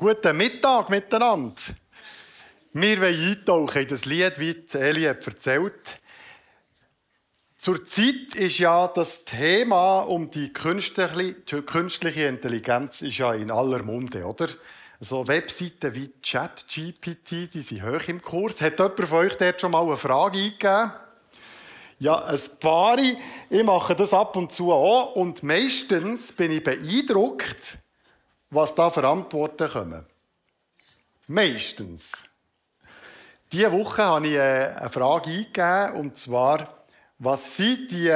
Guten Mittag miteinander. Wir wollen eintauchen in das Lied, wie Eli hat erzählt. Zurzeit ist ja das Thema um die künstliche Intelligenz ist ja in aller Munde, oder? So Webseiten wie ChatGPT, die sind hoch im Kurs. Hat jemand von euch dort schon mal eine Frage eingegeben? Ja, ein paar. Ich mache das ab und zu auch. Und meistens bin ich beeindruckt, was da für Antworten kommen. Meistens. Diese Woche habe ich äh, eine Frage eingegeben, und zwar, was sind die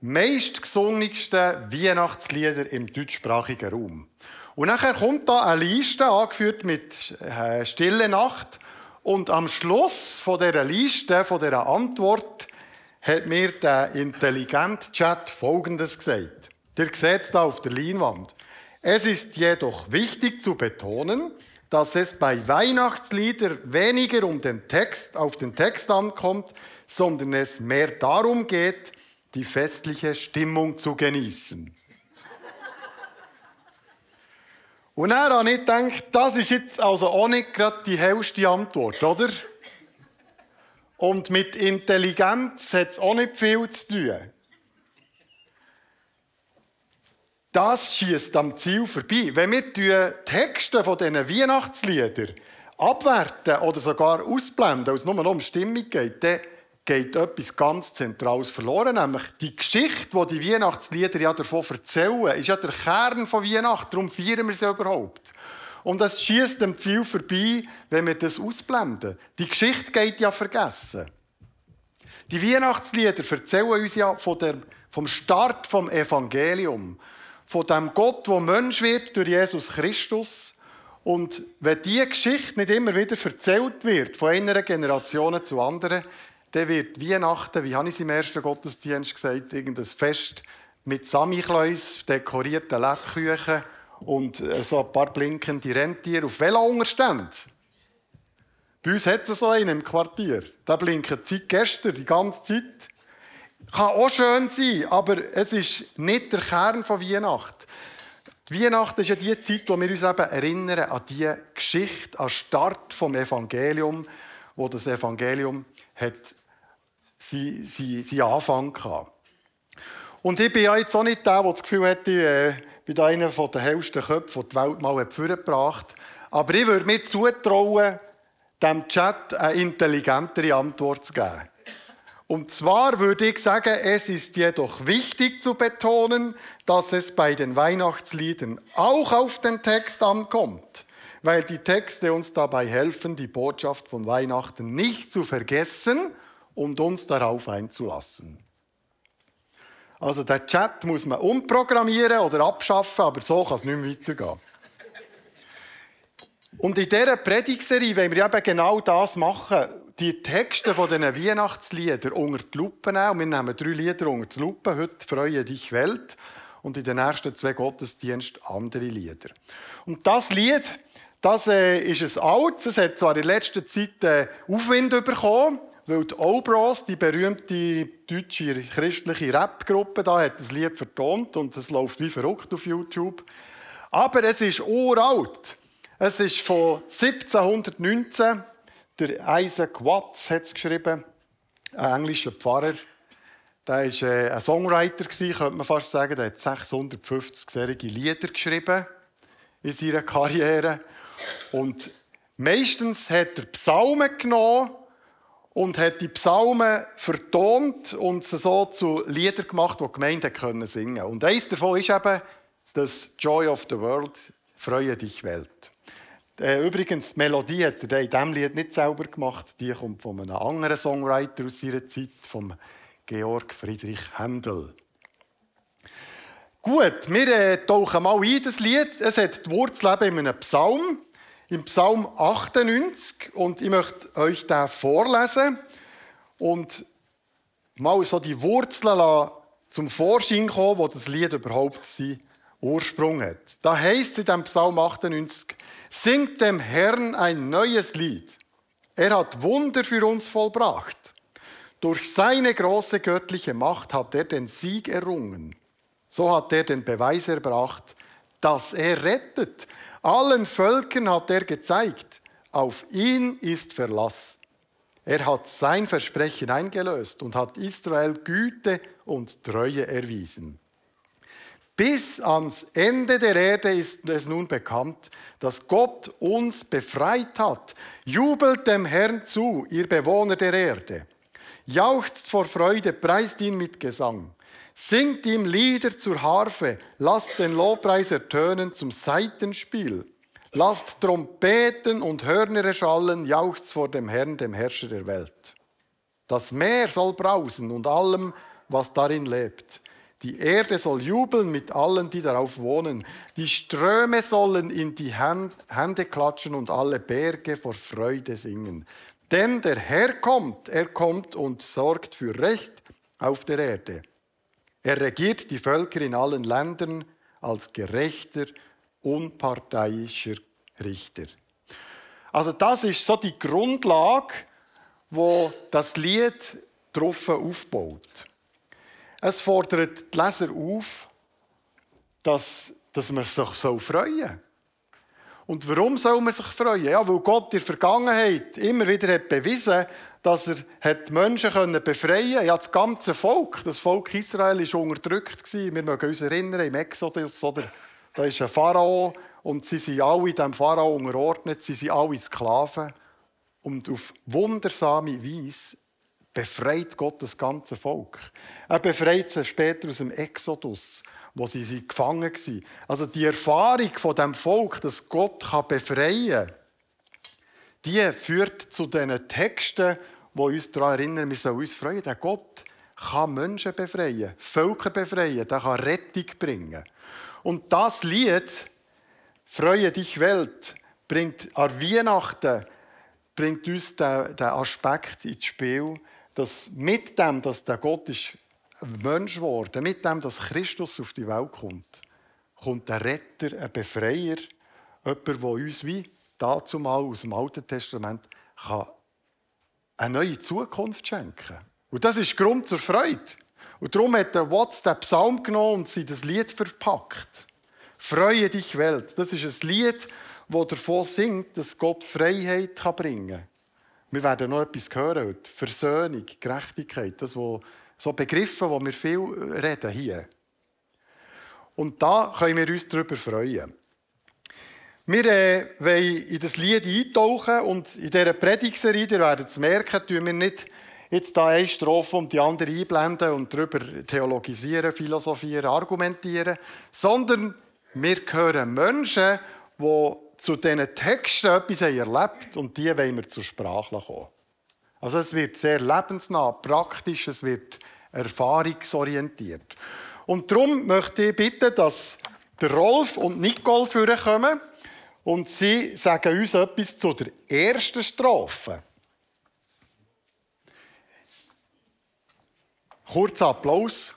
meistgesungensten Weihnachtslieder im deutschsprachigen Raum? Und nachher kommt da eine Liste, angeführt mit äh, Stille Nacht. Und am Schluss von dieser Liste, von dieser Antwort, hat mir der intelligente Chat Folgendes gesagt. Ihr seht es da auf der Leinwand. Es ist jedoch wichtig zu betonen, dass es bei Weihnachtsliedern weniger um den Text, auf den Text ankommt, sondern es mehr darum geht, die festliche Stimmung zu genießen. Und dann habe ich gedacht, das ist jetzt also auch nicht gerade die hellste Antwort, oder? Und mit Intelligenz hat es auch nicht viel zu tun. Das schießt am Ziel vorbei. Wenn wir die Texte von diesen Weihnachtsliedern abwerten oder sogar ausblenden, weil es nur noch um Stimmung geht, dann geht etwas ganz Zentrales verloren, nämlich die Geschichte, die die Weihnachtslieder ja davon erzählen, ist ja der Kern von Weihnachten, darum feiern wir sie überhaupt. Und es schießt am Ziel vorbei, wenn wir das ausblenden. Die Geschichte geht ja vergessen. Die Weihnachtslieder erzählen uns ja vom Start vom Evangelium von dem Gott, der Mensch wird durch Jesus Christus. Und wenn diese Geschichte nicht immer wieder erzählt wird, von einer Generation zu anderen, dann wird Weihnachten, wie habe ich es im ersten Gottesdienst gesagt, irgendein Fest mit Samichlaus, dekorierten Lebkuchen und äh, so ein paar blinkende Rentiere auf Velounterständen. Bei uns hat es so einen im Quartier. Der blinkt seit gestern die ganze Zeit. Kann auch schön sein, aber es ist nicht der Kern von Weihnachten. Die Weihnachten ist ja die Zeit, wo wir uns eben erinnern an die Geschichte, an den Start vom Evangelium, wo das Evangelium hat seinen sie, sie Anfang hatte. Und ich bin ja jetzt auch nicht der, der das Gefühl hätte, äh, ich bin einer der hellsten Köpfe, die die Welt mal vorgebracht. Aber ich würde mir zutrauen, dem Chat eine intelligentere Antwort zu geben. Und zwar würde ich sagen, es ist jedoch wichtig zu betonen, dass es bei den Weihnachtsliedern auch auf den Text ankommt, weil die Texte uns dabei helfen, die Botschaft von Weihnachten nicht zu vergessen und uns darauf einzulassen. Also der Chat muss man umprogrammieren oder abschaffen, aber so kann es nicht mehr weitergehen. Und in dieser Predigserie wollen wir eben genau das machen die Texte von diesen Weihnachtsliedern unter die Lupe nehmen. Und wir nehmen drei Lieder unter die Lupe. Heute «Freue dich Welt» und in den nächsten zwei Gottesdiensten andere Lieder. Und das Lied, das äh, ist ein altes. Es hat zwar in letzter Zeit äh, Aufwind bekommen, weil die Obros, die berühmte deutsche christliche Rapgruppe, da hat das Lied vertont und es läuft wie verrückt auf YouTube. Aber es ist uralt. Es ist von 1719 der Isaac Watts hat es geschrieben, ein englischer Pfarrer. Der war äh, ein Songwriter, könnte man fast sagen. Der hat 650-jährige Lieder geschrieben in seiner Karriere. Und meistens hat er Psalmen genommen und hat die Psalmen vertont und sie so zu Liedern gemacht, die die Gemeinde können singen Und eines davon ist eben das Joy of the World, Freue dich Welt. Äh, übrigens, die Melodie hat er in diesem Lied nicht selber gemacht. Die kommt von einem anderen Songwriter aus seiner Zeit, vom Georg Friedrich Händel. Gut, wir äh, tauchen mal ein, das Lied. Es hat die Wurzel in einem Psalm, im Psalm 98. Und ich möchte euch den vorlesen und mal so die Wurzeln zum Vorschein kommen, wo das Lied überhaupt seinen Ursprung hat. Da heißt es in dem Psalm 98, Singt dem Herrn ein neues Lied. Er hat Wunder für uns vollbracht. Durch seine große göttliche Macht hat er den Sieg errungen. So hat er den Beweis erbracht, dass er rettet. Allen Völkern hat er gezeigt, auf ihn ist Verlass. Er hat sein Versprechen eingelöst und hat Israel Güte und Treue erwiesen. Bis ans Ende der Erde ist es nun bekannt, dass Gott uns befreit hat. Jubelt dem Herrn zu, ihr Bewohner der Erde. Jauchzt vor Freude, preist ihn mit Gesang. Singt ihm Lieder zur Harfe, lasst den Lobpreis ertönen zum Seitenspiel. Lasst Trompeten und Hörner erschallen, jauchzt vor dem Herrn, dem Herrscher der Welt. Das Meer soll brausen und allem, was darin lebt. Die Erde soll jubeln mit allen, die darauf wohnen. Die Ströme sollen in die Hände klatschen und alle Berge vor Freude singen. Denn der Herr kommt, er kommt und sorgt für Recht auf der Erde. Er regiert die Völker in allen Ländern als gerechter, unparteiischer Richter. Also das ist so die Grundlage, wo das Lied drauf aufbaut. Es fordert die Leser auf, dass, dass man sich so freuen. Und warum soll man sich freuen? Ja, weil Gott in der Vergangenheit immer wieder hat bewiesen dass er hat Menschen können befreien konnte. Ja, das ganze Volk, das Volk Israel, war unterdrückt. Wir mögen uns erinnern, im Exodus, oder? da ist ein Pharao und sie sind alle diesem Pharao unterordnet, sie sind alle Sklaven. Und auf wundersame Weise befreit Gott das ganze Volk. Er befreit sie später aus dem Exodus, wo sie gefangen waren. Also die Erfahrung von dem Volk, dass Gott befreien kann, die führt zu diesen Texten, die uns daran erinnern, wir sollen uns freuen. Der Gott kann Menschen befreien, Völker befreien, der kann Rettung bringen. Und das Lied, Freue dich Welt, bringt an Weihnachten bringt uns den, den Aspekt ins Spiel, dass mit dem, dass der Gott ist Mensch geworden, mit dem, dass Christus auf die Welt kommt, kommt der Retter, ein Befreier, jemand, der uns wie dazu mal aus dem Alten Testament kann eine neue Zukunft schenken. Und das ist Grund zur Freude. Und darum hat der Watts den Psalm genommen und sie das Lied verpackt. Freue dich Welt. Das ist ein Lied, das davon singt, dass Gott Freiheit bringen kann. Wir werden noch etwas hören heute. Versöhnung, Gerechtigkeit, das wo, so Begriffe, wo wir viel reden hier. Und da können wir uns darüber freuen. Wir äh, wollen in das Lied eintauchen und in dieser Predigserie, ihr werdet es merken, tun wir nicht jetzt da eine Strophe und die andere einblenden und darüber theologisieren, philosophieren, argumentieren, sondern wir hören Menschen, die zu diesen Texten etwas erlebt und die wollen wir zur Sprache kommen. Also es wird sehr lebensnah, praktisch, es wird erfahrungsorientiert. Und darum möchte ich bitten, dass Rolf und Nicole vorkommen und sie sagen uns etwas zu der ersten Strophe. Kurzer Applaus.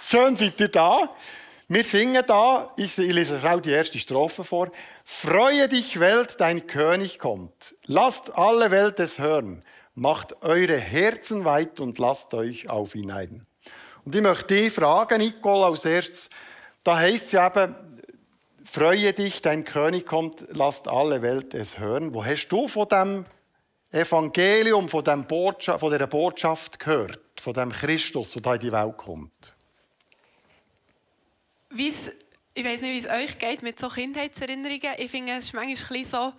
Schön seid ihr da. Wir singen da, ich lese auch die erste Strophe vor. Freue dich, Welt, dein König kommt. Lasst alle Welt es hören. Macht eure Herzen weit und lasst euch auf ihn ein. Und ich möchte dich fragen, Nicole, als erstes, da heißt es ja eben, freue dich, dein König kommt, lasst alle Welt es hören. Wo hast du von dem Evangelium, von, dem Botschaft, von dieser Botschaft gehört? Von dem Christus, der in die Welt kommt? Wie's, ich weiß nicht, wie es euch geht mit so Kindheitserinnerungen. Ich finde, es ist manchmal so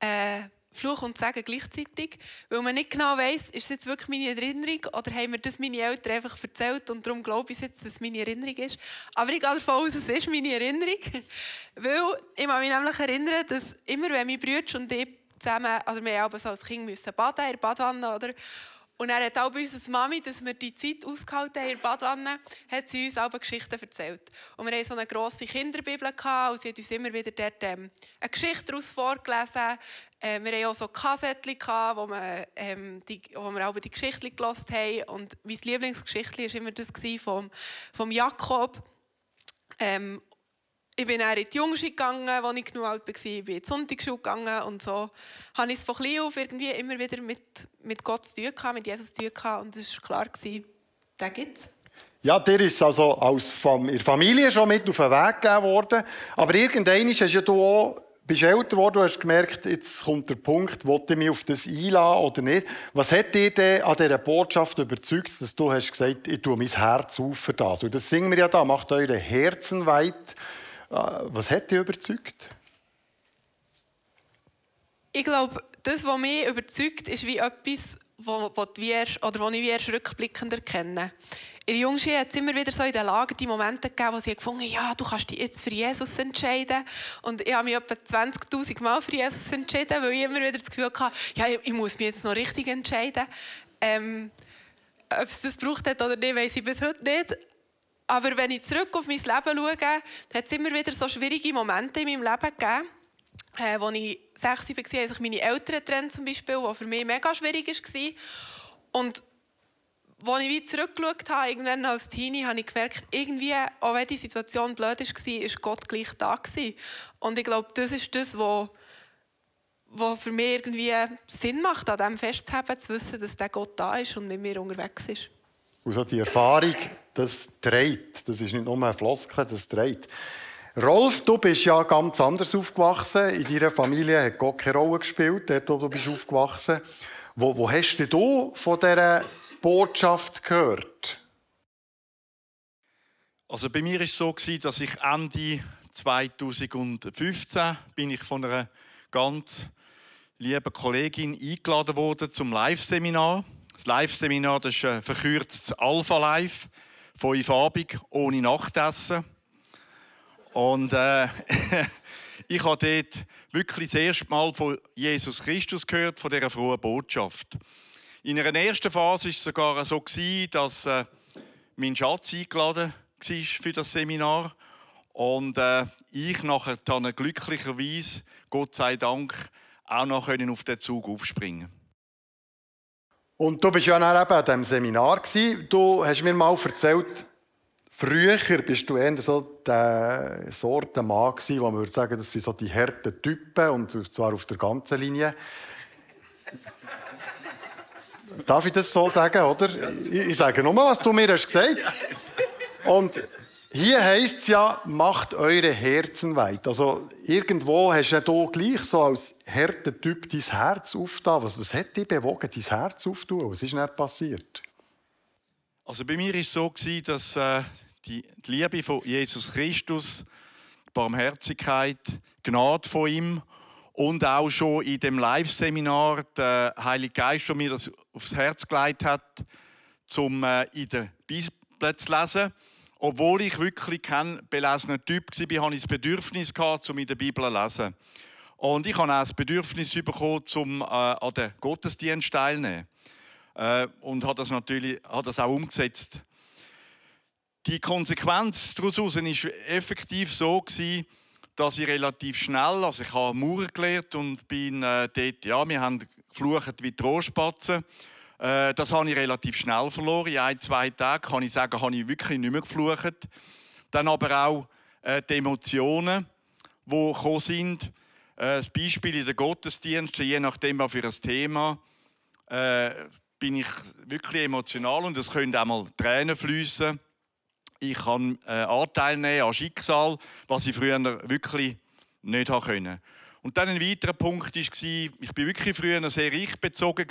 äh, Fluch und Segen gleichzeitig, weil man nicht genau weiß, ist es jetzt wirklich meine Erinnerung oder haben mir das meine Eltern einfach erzählt und darum glaube ich jetzt, dass es meine Erinnerung ist. Aber ich gehe davon aus, es ist meine Erinnerung, weil ich mich nämlich erinnern, dass immer, wenn meine Brüder und ich zusammen, also wir haben so als Kind müssen baden in der Badwanne, oder? Und er hat auch bei unserer Mami, dass wir die Zeit ausgehalten haben in der Badwanne, hat sie uns auch Geschichten erzählt. Und wir hatten so eine grosse Kinderbibel gehabt, und sie hat uns immer wieder dort ähm, eine Geschichte daraus vorgelesen. Äh, wir hatten auch so Kassettchen gehabt, wo, wir, ähm, die, wo wir auch die Geschichte gelesen haben. Und mein Lieblingsgeschichte war immer das vom, vom Jakob. Ähm, ich bin dann in die Jungschule gegangen, als ich genug alt war. Ich bin in die Sonntagsschule gegangen und so habe ich es von klein auf irgendwie immer wieder mit, mit Gott zu tun mit Jesus zu tun. Und es war klar, den gibt es. Ja, dir ist also in der Familie schon mit auf den Weg gegeben worden. Aber irgendwann hast ja du auch, bist älter geworden, du hast gemerkt, jetzt kommt der Punkt, wollte ich mich auf das einladen oder nicht. Was hat dich denn an dieser Botschaft überzeugt, dass du hast gesagt, ich tue mein Herz auf für das? Und das singen wir ja da, macht eure Herzen weit. Äh, was hat dich überzeugt? Ich glaube, das, was mich überzeugt, ist wie etwas, oder was ich erst rückblickend erkenne. In der Jungschule hat es immer wieder so in den Lager die Momente gegeben, wo sie gefunden ja, du kannst dich jetzt für Jesus entscheiden. Und ich habe mich etwa 20'000 Mal für Jesus entschieden, weil ich immer wieder das Gefühl hatte, ja, ich muss mich jetzt noch richtig entscheiden. Ähm, ob es das braucht oder nicht, weiß ich bis heute nicht. Aber wenn ich zurück auf mein Leben schaue, hat es immer wieder so schwierige Momente in meinem Leben gegeben. Äh, als ich 6 war, haben sich meine Eltern getrennt, zum Beispiel, was für mich mega schwierig war. Und als ich wie zurückgeschaut habe, irgendwann als Teenie, habe ich gemerkt, irgendwie, auch wenn die Situation blöd war, war Gott gleich da. Gewesen. Und ich glaube, das ist das, was was für mich irgendwie Sinn macht, an dem festzuhalten, zu wissen, dass der Gott da ist und mit mir unterwegs ist. Also die Erfahrung, das dreht. Das ist nicht nur ein Floskel, das dreht. Rolf, du bist ja ganz anders aufgewachsen. In deiner Familie hat Gott keine Rolle gespielt, dort wo du bist aufgewachsen. Wo, wo hast du von dieser Botschaft gehört? Also bei mir war es so, dass ich Ende 2015 bin ich von einer ganz lieben Kollegin eingeladen wurde zum Live-Seminar. Das Live-Seminar ist ein verkürztes Alpha-Live, fünfabig, ohne Nachtessen. Und äh, ich habe dort wirklich das erste Mal von Jesus Christus gehört, von dieser frohen Botschaft. In einer ersten Phase war es sogar so, dass äh, mein Schatz eingeladen war für das Seminar. Und äh, ich nachher dann glücklicherweise, Gott sei Dank, auch noch auf den Zug aufspringen Und du bist ja auch eben an diesem Seminar. Du hast mir mal erzählt, Früher bist du eher so der Sorte Mann gewesen, wo man würde sagen, das sind so die harten Typen und zwar auf der ganzen Linie. Darf ich das so sagen, oder? Ich sage nur, was du mir hast gesagt. Und hier heisst es ja, macht eure Herzen weit. Also irgendwo hast du gleich so als harter Typ dein Herz aufgetan. Was, was hat dich bewogen, dein Herz aufzutun? Was ist denn passiert? Also bei mir war es so, dass äh, die, Liebe von Jesus Christus, die Barmherzigkeit, die Gnade von ihm und auch schon in dem Live-Seminar der Heilige Geist, der mir das aufs Herz gelegt hat, um äh, in der Bibel zu lesen. Obwohl ich wirklich kein belesener Typ war, hatte ich das Bedürfnis, um in der Bibel zu lesen. Und ich habe auch das Bedürfnis bekommen, um äh, an den Gottesdienst teilzunehmen. Äh, und habe das natürlich habe das auch umgesetzt. Die Konsequenz daraus war effektiv so, dass ich relativ schnell, also ich habe Mauern gelernt und bin äh, dort, ja, wir haben geflucht wie Trostspatzen. Äh, das habe ich relativ schnell verloren. In ein, zwei Tagen kann ich sagen, habe ich wirklich nicht mehr geflucht. Dann aber auch äh, die Emotionen, die gekommen sind. Äh, das Beispiel in den Gottesdiensten, je nachdem, was für ein Thema, äh, bin ich wirklich emotional und es können auch mal Tränen fließen. Ich kann äh, Anteil nehmen an Schicksal, was ich früher wirklich nicht konnte. Und dann ein weiterer Punkt war, ich war wirklich früher sehr ich-bezogen.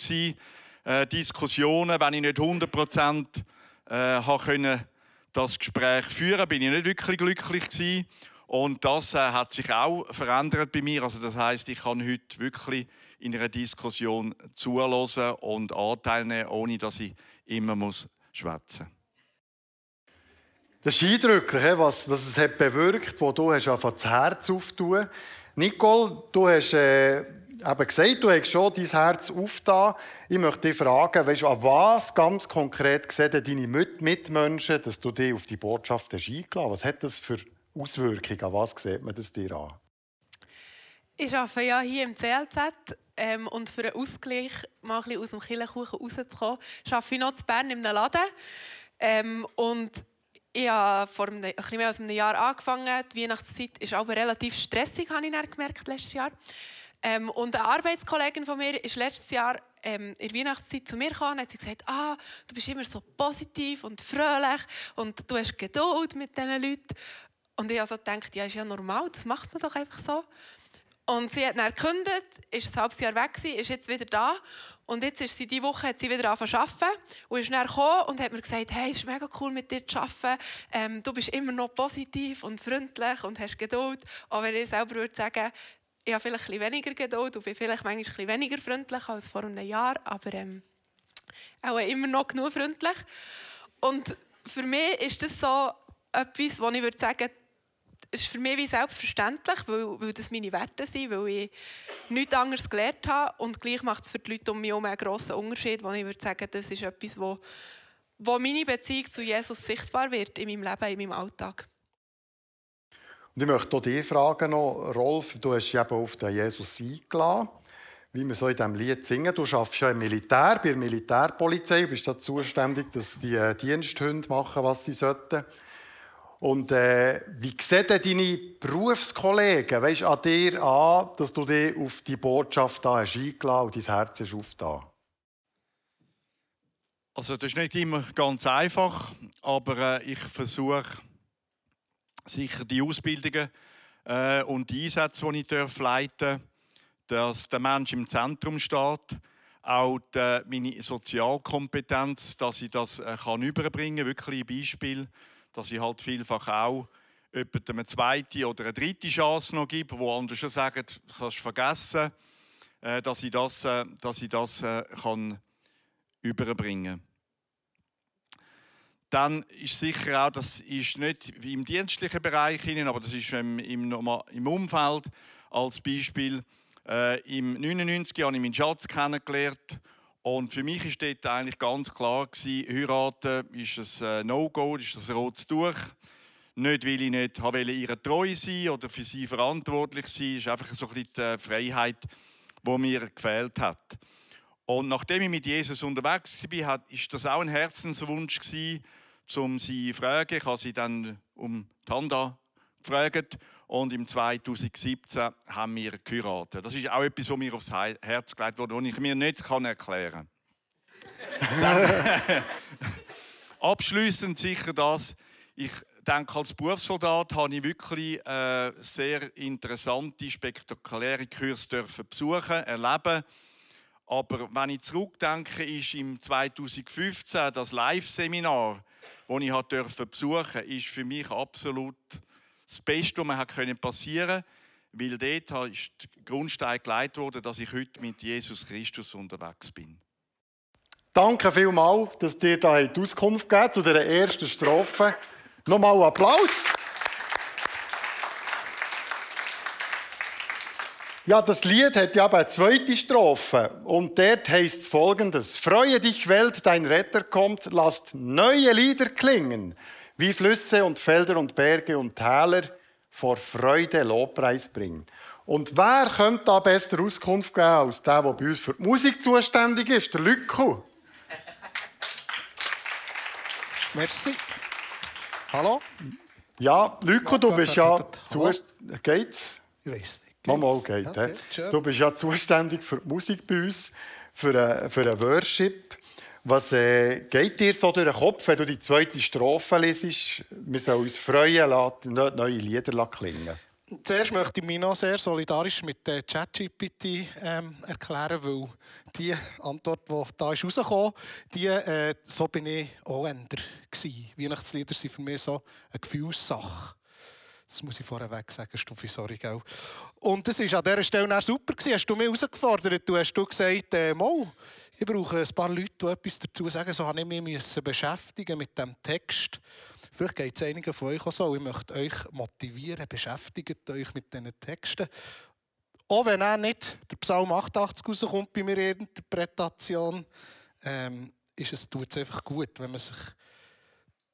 Äh, Diskussionen, wenn ich nicht 100 Prozent äh, konnte, das Gespräch führen, bin ich nicht wirklich glücklich gewesen. Und das äh, hat sich auch verändert bei mir. Also das heißt, ich kann heute wirklich in einer Diskussion zuhören und Anteil nehmen, ohne dass ich immer muss schwätzen. Das ist eindrücklich, was, was es hat bewirkt, wo du hast das Herz auftun. Nicole, du hast äh, eben gesagt, du hast schon dein Herz aufgetan. Ich möchte dich fragen, weißt, an was ganz konkret sehen deine Mitmenschen, dass du dich auf die Botschaft eingeladen hast? Was hat das für Auswirkungen? An was sieht man das dir an? Ich arbeite ja hier im CLZ ähm, und für einen Ausgleich, mal ein bisschen aus dem Killenkuchen rauszukommen, arbeite ich noch in Bern in einem Laden. Ähm, und ich habe vor einem, ein bisschen mehr als einem Jahr angefangen. Die Weihnachtszeit ist aber relativ stressig, habe ich gemerkt letztes Jahr. Ähm, und eine Arbeitskollegin von mir ist letztes Jahr ähm, in der Weihnachtszeit zu mir gekommen und hat sie gesagt, ah, du bist immer so positiv und fröhlich und du hast Geduld mit diesen Leuten. Und ich also gedacht, ja, ist ja normal, das macht man doch einfach so. Und sie hat dann gekündigt, ist ein halbes Jahr weg ist jetzt wieder da. Und jetzt ist sie diese Woche hat sie wieder angefangen zu arbeiten und ist dann und hat mir gesagt, hey, es ist mega cool mit dir zu arbeiten. Ähm, du bist immer noch positiv und freundlich und hast Geduld. Auch wenn ich selber würde sagen, ich habe vielleicht ein weniger Geduld und bin vielleicht manchmal ein weniger freundlich als vor einem Jahr, aber ähm, auch immer noch genug freundlich. Und für mich ist das so etwas, wo ich würde sagen, ist für mich wie selbstverständlich, weil, weil das meine Werte sind, weil ich nichts anderes gelernt habe und gleich macht es für die Leute um mich herum einen grossen Unterschied, wo ich würde sagen, das ist etwas, wo, wo meine Beziehung zu Jesus sichtbar wird in meinem Leben, in meinem Alltag. Und ich möchte auch dich fragen, noch, Rolf, du hast eben auf den Jesus eingeladen, wie wir so in diesem Lied singen. Du arbeitest ja im Militär, bei der Militärpolizei, du bist da zuständig, dass die äh, Diensthunde machen, was sie sollten. Und äh, wie sehen denn deine Berufskollegen weißt, an dir an, dass du dich auf die Botschaft da hast eingeladen und dein Herz ist aufgetan? Also das ist nicht immer ganz einfach, aber äh, ich versuche sicher die Ausbildungen äh, und die Einsätze, die ich darf leiten dass der Mensch im Zentrum steht, auch die, meine Sozialkompetenz, dass ich das äh, kann überbringen kann, wirklich ein Beispiel, dass ich halt vielfach auch jemand eine zweite oder eine dritte Chance noch gebe, wo andere schon sagen, das kannst du vergessen, äh, dass ich das, äh, dass ich das äh, kann überbringen. kann dann ist sicher auch, das ist nicht im dienstlichen Bereich, aber das ist im, im Umfeld als Beispiel. Äh, Im 99 habe ich meinen Schatz kennengelernt und für mich ist dort eigentlich ganz klar gewesen, heiraten ist ein äh, No-Go, ist ein rotes Tuch. Nicht, weil ich nicht wollte, ihr treu sein oder für sie verantwortlich sein, ist einfach so ein bisschen die Freiheit, die mir gefehlt hat. Und nachdem ich mit Jesus unterwegs war, war das auch ein Herzenswunsch gewesen, um sie zu fragen. Ich habe sie dann um die Hand gefragt und im 2017 haben wir geheiratet. Das ist auch etwas, was mir aufs Herz gelegt wurde, das ich mir nicht erklären kann. Abschließend sicher das. Ich denke, als Berufssoldat habe ich wirklich äh, sehr interessante, spektakuläre Kurse besuchen, erleben. Aber wenn ich zurückdenke, ist im 2015 das Live-Seminar das ich durfte besuchen ist für mich absolut das Beste, was mir passieren konnte. Weil dort ist der Grundstein geleitet worden, dass ich heute mit Jesus Christus unterwegs bin. Danke vielmals, dass ihr da Auskunft gegeben zu dieser ersten Strophe. Nochmal Applaus Ja, das Lied hat ja eine zweite Strophe und dort heißt es folgendes. Freue dich, Welt, dein Retter kommt, lasst neue Lieder klingen, wie Flüsse und Felder und Berge und Täler vor Freude Lobpreis bringen. Und wer könnte da besser Auskunft geben als der, der bei uns für die Musik zuständig ist, der Lücko? Merci. Hallo? Ja, Lücko, du bist ja... Geht's? Ich weiß nicht. Mama geht. Okay, du bist ja zuständig für die Musik bei uns, für einen, für einen Worship. Was äh, geht dir so durch den Kopf, wenn du die zweite Strophe lesest? Wir sollen uns freuen, lassen, neue Lieder klingen. Zuerst möchte ich mich noch sehr solidarisch mit der ChatGPT ähm, erklären, weil die Antwort, die da ist rausgekommen die, äh, so bin ich auch änder Weihnachtslieder sind für mich so eine Gefühlssache. Das muss ich vorweg sagen, Stuffi, sorry, gell? Und das war an dieser Stelle super. Gewesen. Hast du mich herausgefordert? Du hast du gesagt, äh, Mo, ich brauche ein paar Leute, die etwas dazu sagen. So habe ich mich beschäftigen mit dem Text. Vielleicht geht es einigen von euch auch so. Ich möchte euch motivieren, beschäftigt euch mit diesen Texten. Auch wenn er nicht der Psalm 88 rauskommt bei mir in Interpretation, ähm, ist es, tut es einfach gut, wenn man sich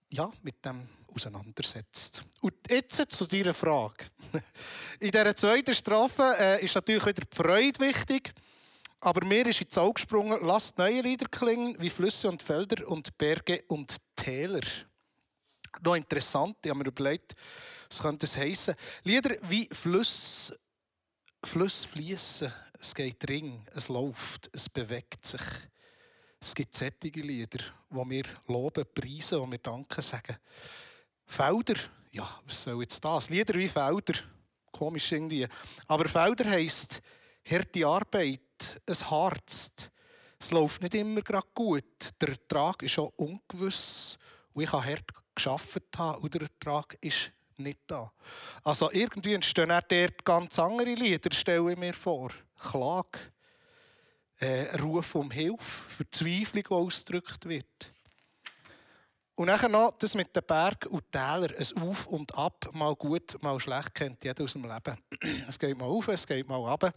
ja, mit dem auseinandersetzt. Und jetzt zu deiner Frage. In dieser zweiten Strafe äh, ist natürlich wieder die Freude wichtig. Aber mir ist ins Auge gesprungen, lasst neue Lieder klingen, wie Flüsse und Felder und Berge und Täler. Noch interessant, ich habe mir überlegt, was könnte es heißen? Lieder wie Flüsse Fluss fließen, es geht ring, es läuft, es bewegt sich. Es gibt sättige Lieder, wo wir loben, preisen, wo wir Danke sagen. Felder, ja, was soll jetzt das? Lieder wie Felder, komisch irgendwie. Aber Felder heisst harte Arbeit, es harzt. Es läuft nicht immer gerade gut. Der Ertrag ist auch ungewiss. Und ich habe hart gearbeitet haben und der Ertrag ist nicht da. Also irgendwie entstehen auch dort ganz andere Lieder, stelle ich mir vor. Klage, äh, Ruf um Hilfe, Verzweiflung, die ausgedrückt wird. Und nachher noch das mit den Bergen und Tälern, ein Auf und Ab, mal gut, mal schlecht, kennt jeder aus dem Leben. Es geht mal auf, es geht mal runter.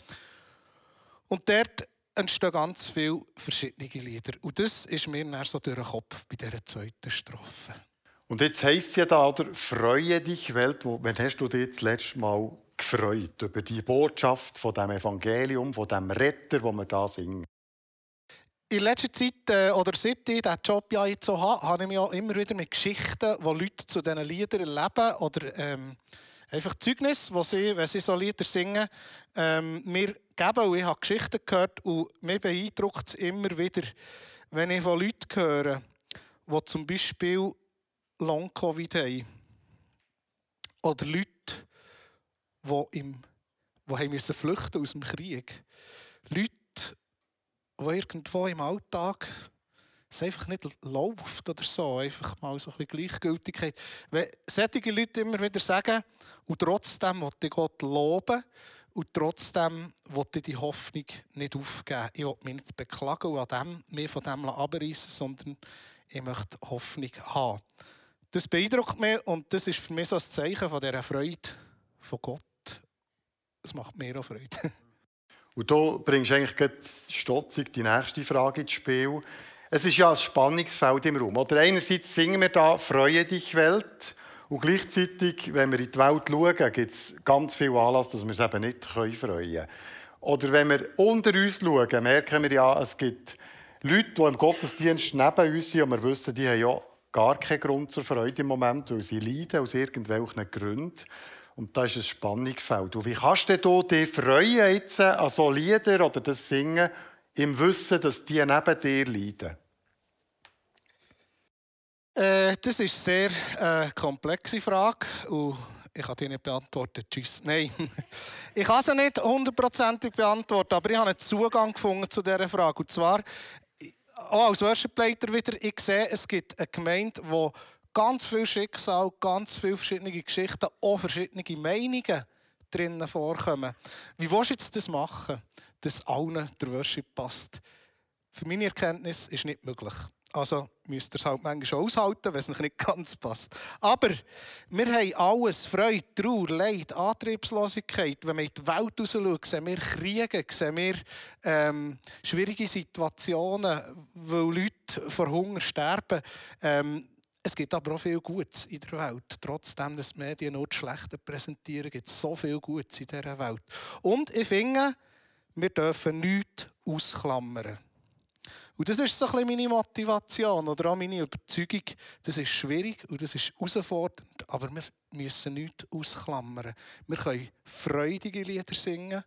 Und dort entstehen ganz viele verschiedene Lieder. Und das ist mir dann so durch den Kopf bei dieser zweiten Strophe. Und jetzt heisst es ja da, oder? Freue dich, Welt. Wann hast du dich das letzte Mal gefreut über die Botschaft von dem Evangelium, von dem Retter, wo wir da singen? In letzter Zeit, äh, oder seit ich diesen Job ja jetzt so habe, habe ich mich auch immer wieder mit Geschichten, die Leute zu diesen Liedern erleben oder ähm, einfach Zeugnis, wo sie, wenn sie so Lieder singen, ähm, mir geben. Und ich habe Geschichten gehört und mich beeindruckt es immer wieder, wenn ich von Leuten höre, die zum Beispiel Long-Covid haben. Oder Leute, die, im, die haben müssen flüchten aus dem Krieg. Leute, die irgendwo im Alltag es einfach nicht läuft oder so, einfach mal so ein bisschen Gleichgültigkeit. Wenn solche Leute immer wieder sagen, und trotzdem will ich Gott loben, und trotzdem will ich die Hoffnung nicht aufgeben. Ich will mich nicht beklagen und an dem, mich von dem abreißen, sondern ich möchte Hoffnung haben. Das beeindruckt mich und das ist für mich so ein Zeichen von dieser Freude von Gott. Das macht mir auch Freude. Und du bringst eigentlich stotzig die nächste Frage ins Spiel. Es ist ja ein Spannungsfeld im Raum. Oder einerseits singen wir da «Freue dich, Welt». Und gleichzeitig, wenn wir in die Welt schauen, gibt es ganz viel Anlass, dass wir es eben nicht freuen können. Oder wenn wir unter uns schauen, merken wir ja, es gibt Leute, die im Gottesdienst neben uns sind und wir wissen, die haben ja gar keinen Grund zur Freude im Moment, weil sie leiden aus irgendwelchen Gründen. Und da ist ein Spannungsfeld. Und wie kannst du dich freuen jetzt an so Lieder oder das Singen im Wissen, dass die neben dir leiden? Äh, das ist eine sehr äh, komplexe Frage und ich kann die nicht beantworten. Tschüss. Nein, ich kann sie nicht hundertprozentig beantworten, aber ich habe einen Zugang gefunden zu dieser Frage. Und zwar, auch als Worship-Leiter wieder, ich sehe, es gibt eine Gemeinde, die ganz viel Schicksal, ganz viele verschiedene Geschichten, auch verschiedene Meinungen drinnen vorkommen. Wie willst du jetzt das machen, dass allen der Worship passt? Für meine Erkenntnis ist nicht möglich. Also müsst ihr es halt manchmal aushalten, wenn es nicht ganz passt. Aber wir haben alles, Freude, Trauer, Leid, Antriebslosigkeit. Wenn wir in die Welt raus schauen, sehen wir Kriege, sehen wir ähm, schwierige Situationen, wo Leute vor Hunger sterben. Ähm, es gibt aber auch viel Gutes in der Welt. Trotzdem, dass die Medien nur das Schlechte präsentieren, gibt es so viel Gutes in dieser Welt. Und ich finde, wir dürfen nichts ausklammern. Und das ist so ein bisschen meine Motivation oder auch meine Überzeugung. Das ist schwierig und das ist herausfordernd, aber wir müssen nichts ausklammern. Wir können freudige Lieder singen.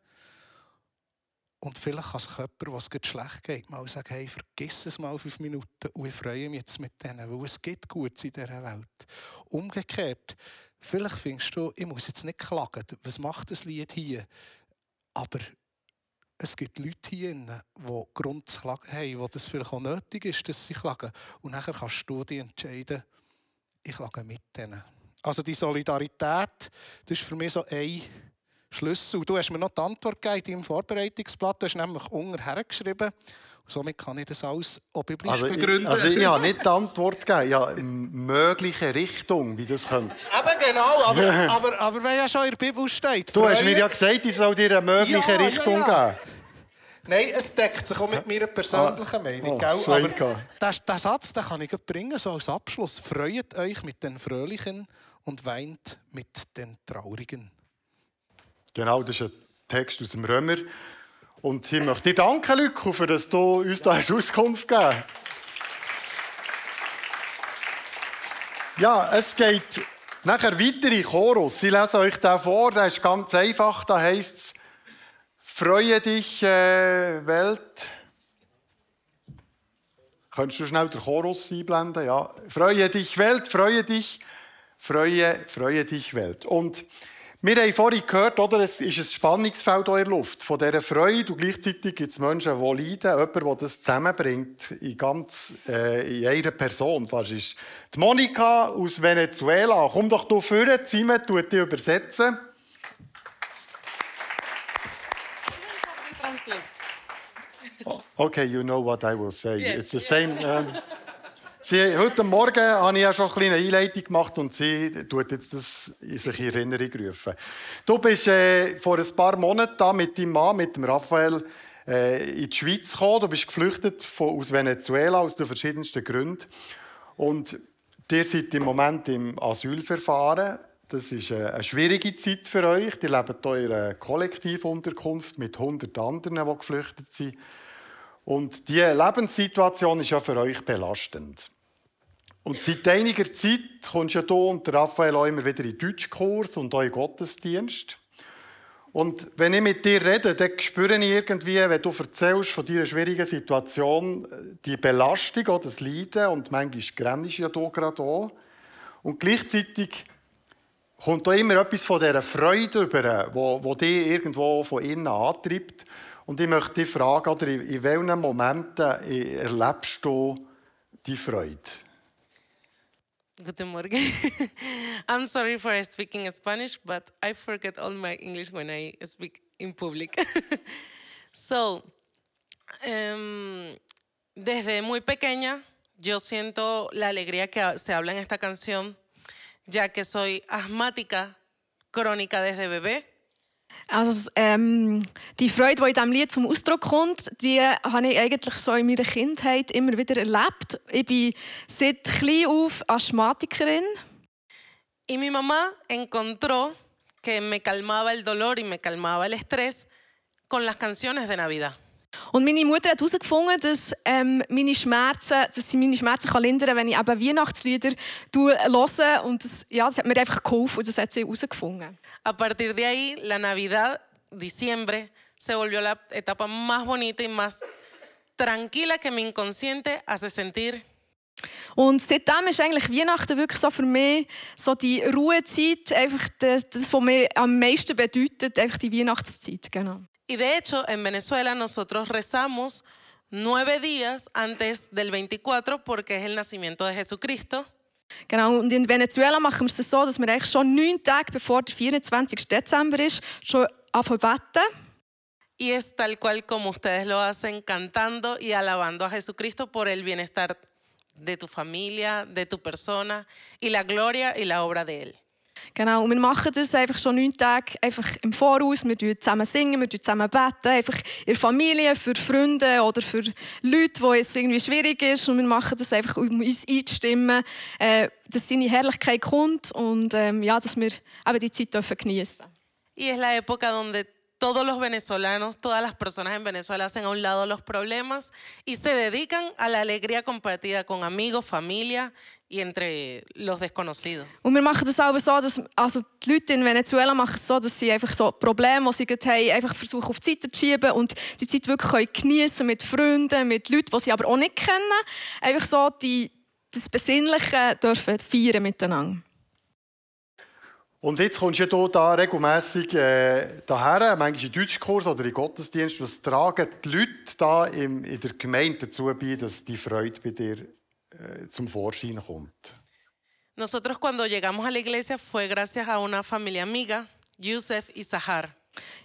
Und vielleicht kann sich jemand, was es schlecht geht, mal sagen, hey, vergiss es mal fünf Minuten und ich freue mich jetzt mit denen, weil es gibt Gutes in dieser Welt. Umgekehrt, vielleicht findest du, ich muss jetzt nicht klagen, was macht das Lied hier? Aber es gibt Leute hier, die Grund zu klagen haben, wo das vielleicht auch nötig ist, dass sie klagen. Und nachher kannst du dich entscheiden, ich klage mit denen. Also die Solidarität, das ist für mich so ein Schlüssel. Du hast mir noch die Antwort gegeben im Vorbereitungsblatt, du hast nämlich unten hergeschrieben. somit kann ich das alles auch biblisch also begründen. Ich, also ich habe nicht die Antwort gegeben, ja, in mögliche Richtung, wie das könnte. Eben genau, aber, aber, aber wenn ja schon in der Bibel steht... Du hast mir ja gesagt, ich soll dir eine mögliche ja, Richtung ja, ja. geben. Nein, es deckt sich auch mit meiner persönlichen ah, Meinung. Oh? Aber den, Satz den kann ich bringen, so als Abschluss. Freut euch mit den Fröhlichen und weint mit den Traurigen. Genau, das ist ein Text aus dem Römer. Und ich möchte dir danken, Lücke, für dass du uns da hast Auskunft gegeben Ja, es geht nachher weiter in Chorus. Ich lese euch den vor, der ist ganz einfach. Da heißt es, Freue dich, äh, Welt. Könntest du schnell den Chorus einblenden? Ja. Freue dich, Welt, freue dich, freue, freue dich, Welt. Und wir haben vorhin gehört, oder, es ist ein Spannungsfeld in der Luft. Von dieser Freude und gleichzeitig gibt es Menschen, die leiden. Jemand, der das zusammenbringt, in, ganz, äh, in einer Person fast ist. Die Monika aus Venezuela. Komm doch hier vorne, Simon tut dich übersetzen. Okay, you know what I will say. Yes, It's the same. Um, sie, heute Morgen habe ich ja schon eine kleine Einleitung gemacht und sie tut jetzt das in sich in Erinnerung rufen. Du bist äh, vor ein paar Monaten mit deinem Mann, mit dem Raphael, äh, in die Schweiz gekommen. Du bist geflüchtet von, aus Venezuela aus den verschiedensten Gründen. Und ihr seid im Moment im Asylverfahren. Das ist äh, eine schwierige Zeit für euch. Ihr lebt hier in einer Kollektivunterkunft mit 100 anderen, die geflüchtet sind. Und diese Lebenssituation ist ja für euch belastend. Und seit einiger Zeit kommst ja du und Raphael auch immer wieder in Deutschkurs und auch in Gottesdienst. Und wenn ich mit dir rede, dann spüre ich irgendwie, wenn du erzählst von deiner schwierigen Situation, die Belastung, auch das Leiden und manchmal grennst ja du gerade auch. Und gleichzeitig kommt da immer etwas von dieser Freude über, wo dich irgendwo von innen antreibt. Und ich möchte dich fragen, oder in, in welchen Momenten erlebst du die Freude? Guten Morgen. I'm sorry for speaking Spanish, but I forget all my English when I speak in public. so, um, desde muy pequeña, yo siento la alegría que se habla en esta canción, ya que soy asmática crónica desde bebé. Also ähm, die Freude, die in diesem Lied zum Ausdruck kommt, die habe ich eigentlich so in meiner Kindheit immer wieder erlebt. Ich bin seit klein auf Asthmatikerin. Y mi mamá encontró que me calmaba el dolor y me calmaba el estrés con las canciones de Navidad. Und meine Mutter hat herausgefunden, dass, ähm, meine Schmerzen, dass sie meine Schmerzen kann lindern kann, wenn ich eben Weihnachtslieder höre. Und das, ja, das hat mir einfach geholfen und das hat sie herausgefunden. A partir de ahí, la Navidad, diciembre, se volvió la etapa más bonita y más tranquila que mi inconsciente hace sentir. Und seitdem ist eigentlich Weihnachten wirklich so für mich so die Ruhezeit, einfach das, das was mir am meisten bedeutet, einfach die Weihnachtszeit, genau. Y de hecho, en Venezuela nosotros rezamos nueve días antes del 24 porque es el nacimiento de Jesucristo. Genau, und in Venezuela machen wir es so, dass wir eigentlich schon neun Tage bevor der 24. Dezember ist, schon anfangen beten. Y es tal cual como ustedes lo hacen, cantando y alabando a Jesucristo por el bienestar de tu familia, de tu persona y la gloria y la obra de Él. Genau, und wir machen das einfach schon neun Tage einfach im Voraus. Wir singen zusammen, singen, wir zusammen beten, einfach in der Familie, für Freunde oder für Leute, wo es irgendwie schwierig ist. Und wir machen das einfach, um uns einzustimmen, äh, dass seine Herrlichkeit kommt und ähm, ja, dass wir eben die Zeit dürfen genießen. Y es la época donde todos los venezolanos, todas las personas en Venezuela hacen a un lado los problemas y se dedican a la alegría compartida con amigos, familia y entre los desconocidos. Und wir machen das auch so, dass also die in Venezuela machen so, dass sie einfach so Probleme, die sie gerade haben, einfach versuchen auf die Seite zu schieben und Freunden. Und jetzt kommst du ja da regelmässig äh, daher, manchmal in Deutschkurs oder in Gottesdienst. Was tragen die Leute da im, in der Gemeinde dazu bei, dass die Freude bei dir äh, zum Vorschein kommt? Nosotros cuando llegamos a la iglesia fue gracias a una familia amiga, Yusef y Sahar.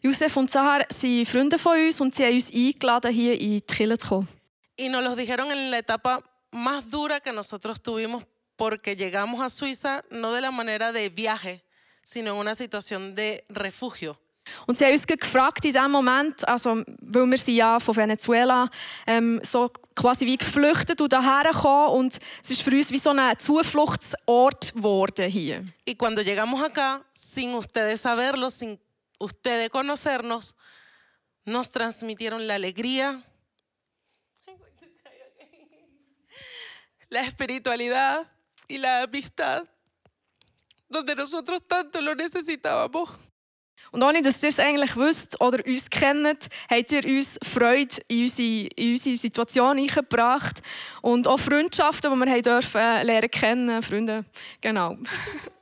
Josef und Sahar sind Freunde von uns und sie haben uns eingeladen, hier in die Kirche zu kommen. Y nos los dijeron en la etapa más dura que nosotros tuvimos porque llegamos a Suiza no de la manera de viaje, sino en una situación de refugio. Und sie haben uns gefragt in Moment, also, weil wir sind ja von Venezuela ähm, so quasi wie geflüchtet und hierher gekommen und es ist für uns wie so ein Zufluchtsort geworden hier. Y cuando llegamos acá, sin ustedes saberlo, sin ustedes conocernos, nos transmitieron la alegría, la espiritualidad y la amistad, donde nosotros tanto lo necesitábamos. Und ohne, dass ihr es eigentlich wisst oder uns kennt, habt ihr uns Freude in unsere, in unsere Situation eingebracht. Und auch Freundschaften, die wir dürfen lernen kennen. Freunde, genau.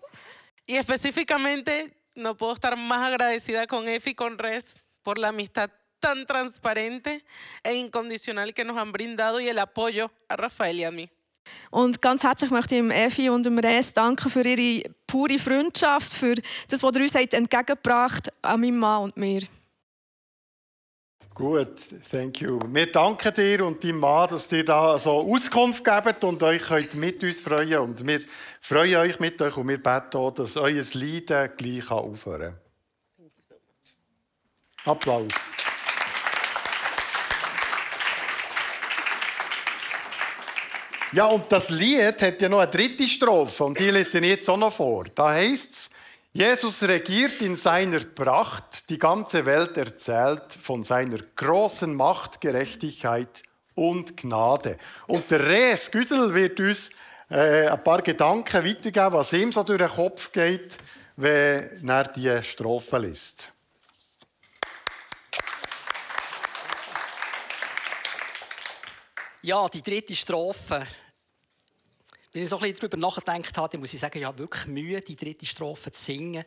y específicamente no puedo estar más agradecida con Efi y con Res por la amistad tan transparente e incondicional que nos han brindado y el apoyo a Rafael y a mí. Und ganz herzlich möchte ich dem Efi und dem Res danken für ihre pure Freundschaft, für das, was ihr uns habt entgegengebracht an meinem Mann und mir. Gut, thank you. Wir danken dir und deinem Mann, dass ihr da so Auskunft gebt und euch könnt mit uns freuen Und wir freuen euch mit euch und wir beten auch, dass euer Leiden gleich aufhören kann. Applaus. Ja, und das Lied hat ja noch eine dritte Strophe und die lese ich jetzt auch noch vor. Da heißt es, Jesus regiert in seiner Pracht, die ganze Welt erzählt von seiner großen Macht, Gerechtigkeit und Gnade. Und der Res Güdel wird uns äh, ein paar Gedanken weitergeben, was ihm so durch den Kopf geht, wenn er die Strophe liest. Ja, die dritte Strophe. Wenn ich so ein bisschen darüber nachgedacht habe, muss ich sagen, ich habe wirklich Mühe, die dritte Strophe zu singen.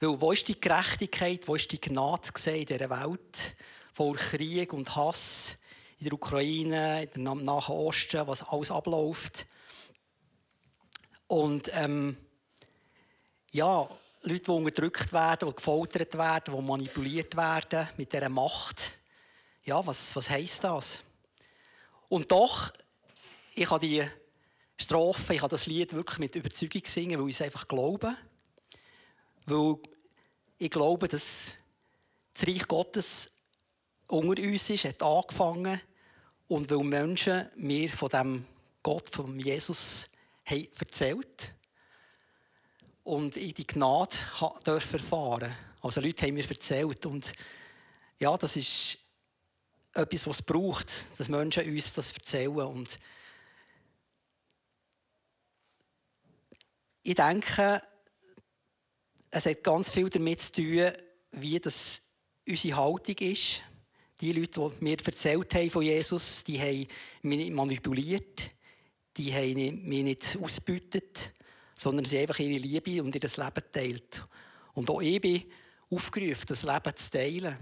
Weil wo ist die Gerechtigkeit, wo ist die Gnade in dieser Welt? Voller Krieg und Hass in der Ukraine, in der Nahen Osten, was alles abläuft. Und ähm, ja, Leute, die unterdrückt werden, die gefoltert werden, die manipuliert werden mit dieser Macht. Ja, was, was heisst das? Und doch, ich habe die Strophe, ich habe das Lied wirklich mit Überzeugung singen, weil ich es einfach glaube. Weil ich glaube, dass das Reich Gottes unter uns ist, hat angefangen. Und weil Menschen mir von dem Gott, von Jesus, haben erzählt und ich die Gnade erfahren. Also Leute haben mir erzählt und ja, das ist etwas, was es braucht, dass Menschen uns das erzählen. Und ich denke, es hat ganz viel damit zu tun, wie das unsere Haltung ist. Die Leute, die mir erzählt haben von Jesus, die haben mich nicht manipuliert, die haben mich nicht ausgebeutet, sondern sie haben einfach ihre Liebe und ihr Leben geteilt. Und auch ich bin aufgerufen, das Leben zu teilen.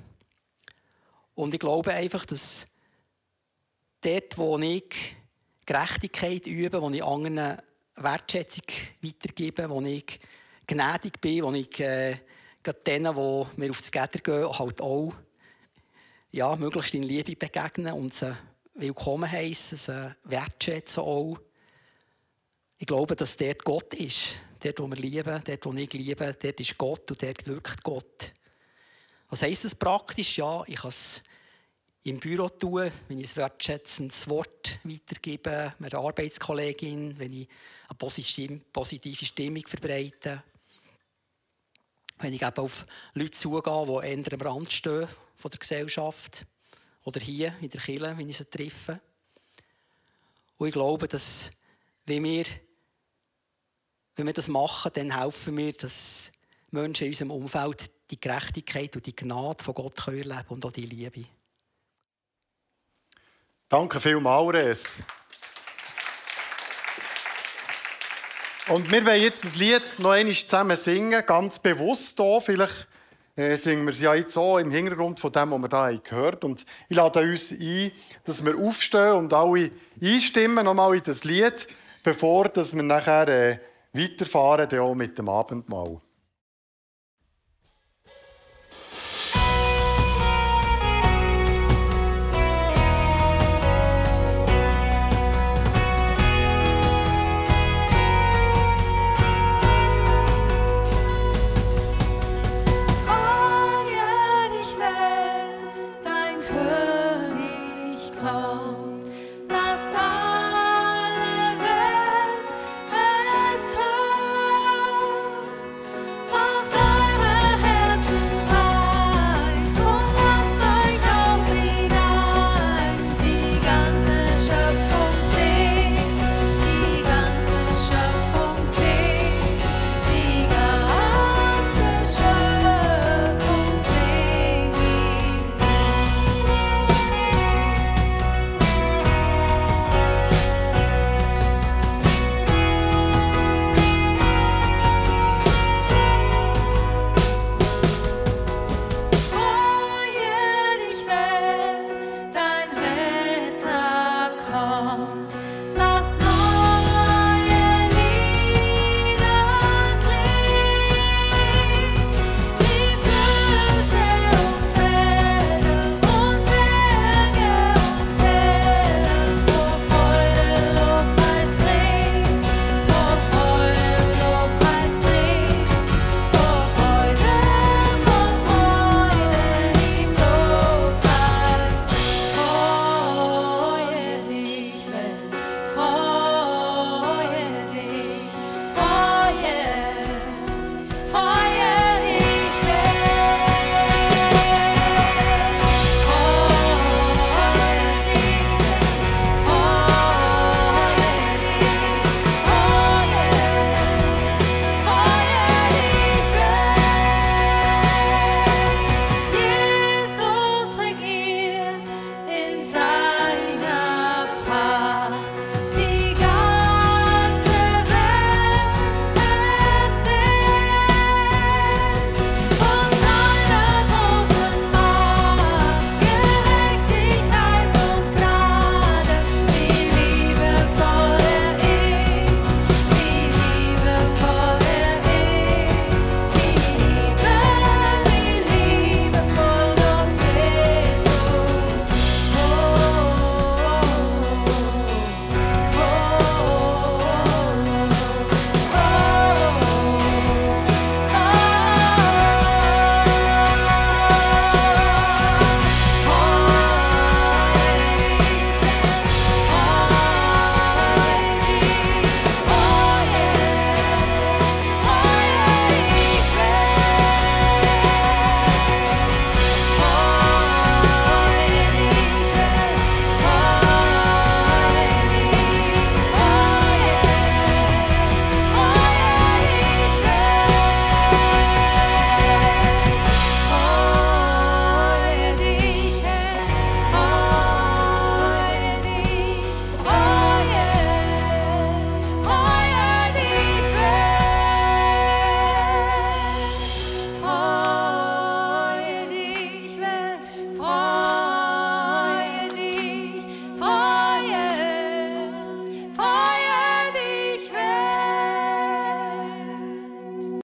Und ich glaube einfach, dass dort, wo ich Gerechtigkeit übe, wo ich anderen Wertschätzung weitergebe, wo ich gnädig bin, wo ich äh, denen, die mir aufs Gitter gehen, halt auch ja, möglichst in Liebe begegnen und sie willkommen heißen, sie wertschätzen auch. Ich glaube, dass dort Gott ist. Dort, wo wir lieben, dort, wo ich liebe, dort ist Gott und dort wirkt Gott. Was heisst das praktisch? Ja, ich kann im Büro tun, wenn ich ein wertschätzendes Wort weitergebe, einer Arbeitskollegin, wenn ich eine positive Stimmung verbreite. Wenn ich eben auf Leute zugehe, die eher am Rand stehen von der Gesellschaft. Oder hier in der Kirche, wenn ich sie treffe. Und ich glaube, dass wenn wir, wenn wir das machen, dann helfen wir, dass Menschen in unserem Umfeld die Gerechtigkeit und die Gnade von Gott erleben können und auch die Liebe. Danke vielmals, Res. Und wir wollen jetzt das Lied noch einmal zusammen singen, ganz bewusst hier. Vielleicht äh, singen wir es ja jetzt so im Hintergrund von dem, was wir hier gehört haben. Und ich lade uns ein, dass wir aufstehen und alle einstimmen nochmal in das Lied, bevor dass wir nachher äh, weiterfahren, auch mit dem Abendmahl.